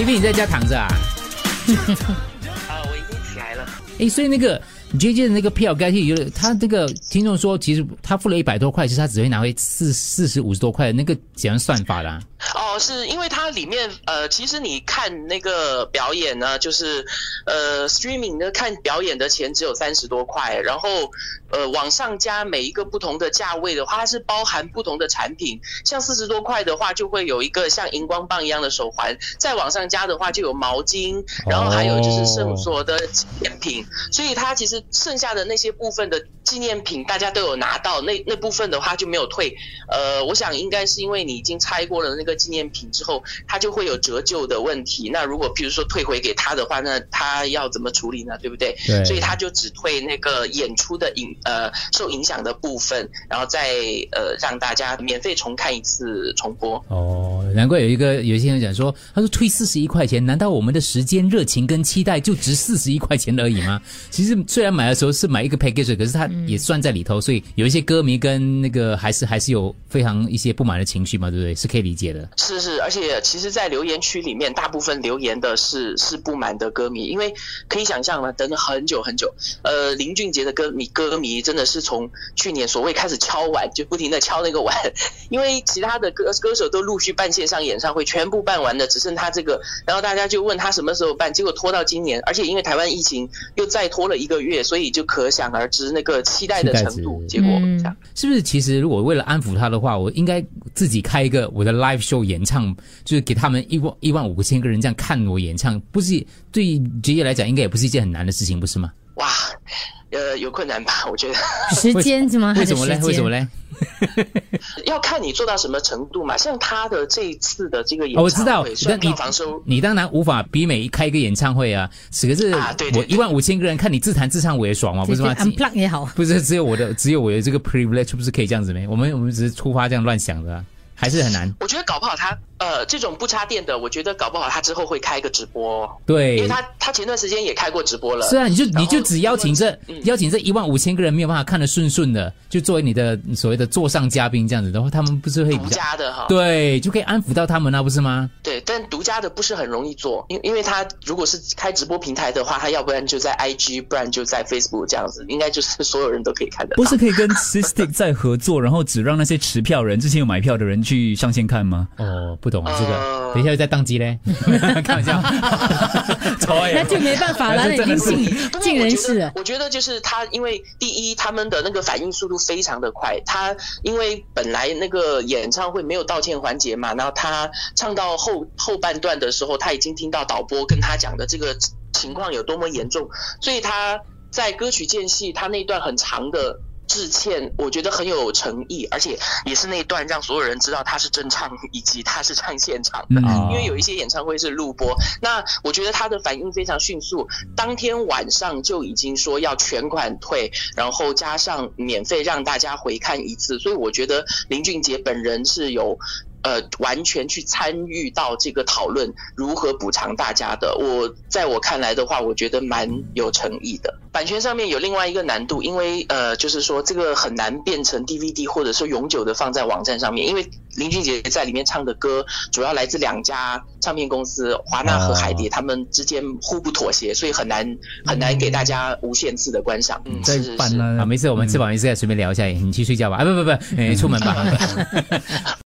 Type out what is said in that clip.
T V 你在家躺着啊？啊，我已经起来了。哎，所以那个 J J 的那个票，该有他这个听众说，其实他付了一百多块，其实他只会拿回四四十五十多块，那个怎样算法啦？哦，是因为它里面呃，其实你看那个表演呢，就是呃，streaming 的看表演的钱只有三十多块，然后呃，往上加每一个不同的价位的话，它是包含不同的产品，像四十多块的话，就会有一个像荧光棒一样的手环，再往上加的话就有毛巾，然后还有就是圣所的纪念品，所以它其实剩下的那些部分的纪念品大家都有拿到，那那部分的话就没有退。呃，我想应该是因为你已经拆过了那个纪念品之后，它就会有折旧的问题。那如果譬如说退回给他的话，那他要怎么处理呢？对不对？对所以他就只退那个演出的影呃受影响的部分，然后再呃让大家免费重看一次重播。哦，难怪有一个有些人讲说，他说退四十一块钱，难道我们的时间、热情跟期待就值四十一块钱而已吗？其实虽然买的时候是买一个 package，可是它也算在里头，所以有一些歌迷跟那个还是还是有非常一些不满的情绪嘛，对不对？是可以理解的。是是，而且其实，在留言区里面，大部分留言的是是不满的歌迷，因为可以想象了，等了很久很久。呃，林俊杰的歌迷歌迷真的是从去年所谓开始敲碗，就不停的敲那个碗，因为其他的歌歌手都陆续办线上演唱会，全部办完了，只剩他这个，然后大家就问他什么时候办，结果拖到今年，而且因为台湾疫情又再拖了一个月，所以就可想而知那个期待的程度。结果嗯这样。是不是？其实如果为了安抚他的话，我应该自己开一个我的 live show 演唱，就是给他们一万一万五千个人这样看我演唱，不是对职业来讲，应该也不是一件很难的事情，不是吗？哇，呃，有困难吧？我觉得。时间是吗？为什么嘞？为什么？嘞？要看你做到什么程度嘛。像他的这一次的这个演哦，唱会，我知道，虽然但你房收你当然无法比美开一个演唱会啊，可是啊对对对我一万五千个人看你自弹自唱，我也爽嘛，不是吗？unplug 也好，不是只有我的，只有我的这个 privilege，不是可以这样子没？我们我们只是出发这样乱想的啊、还是很难。我觉得搞不好他呃这种不插电的，我觉得搞不好他之后会开一个直播对，因对为，他他前段时间也开过直播了。是啊，你就你就只邀请这嗯邀请这一万五千个人没有办法看得顺顺的，就作为你的所谓的座上嘉宾这样子的话，他们不是会独比较家的哈，对，就可以安抚到他们啊，不是吗？对，但独家的不是很容易做，因因为他如果是开直播平台的话，他要不然就在 IG，不然就在 Facebook 这样子，应该就是 所有人都可以看得到。不是可以跟 System 再合作，然后只让那些持票人、之前有买票的人去上线看吗？哦，不懂啊这个，呃等一下又再宕机嘞，开玩笑，那就没办法了，那已经尽尽人事了。得我觉得就是他，因为第一，他们的那个反应速度非常的快。他因为本来那个演唱会没有道歉环节嘛，然后他唱到后后半段的时候，他已经听到导播跟他讲的这个情况有多么严重，所以他在歌曲间隙，他那段很长的。致歉，我觉得很有诚意，而且也是那一段让所有人知道他是真唱，以及他是唱现场的。嗯因为有一些演唱会是录播，那我觉得他的反应非常迅速，当天晚上就已经说要全款退，然后加上免费让大家回看一次，所以我觉得林俊杰本人是有。呃，完全去参与到这个讨论如何补偿大家的，我在我看来的话，我觉得蛮有诚意的。版权上面有另外一个难度，因为呃，就是说这个很难变成 DVD 或者说永久的放在网站上面，因为林俊杰在里面唱的歌主要来自两家唱片公司华纳和海蝶，他们之间互不妥协，所以很难很难给大家无限次的观赏。嗯，是是是。啊，没事，我们吃饱没事再随便聊一下，你去睡觉吧，啊，不不不，哎，出门吧。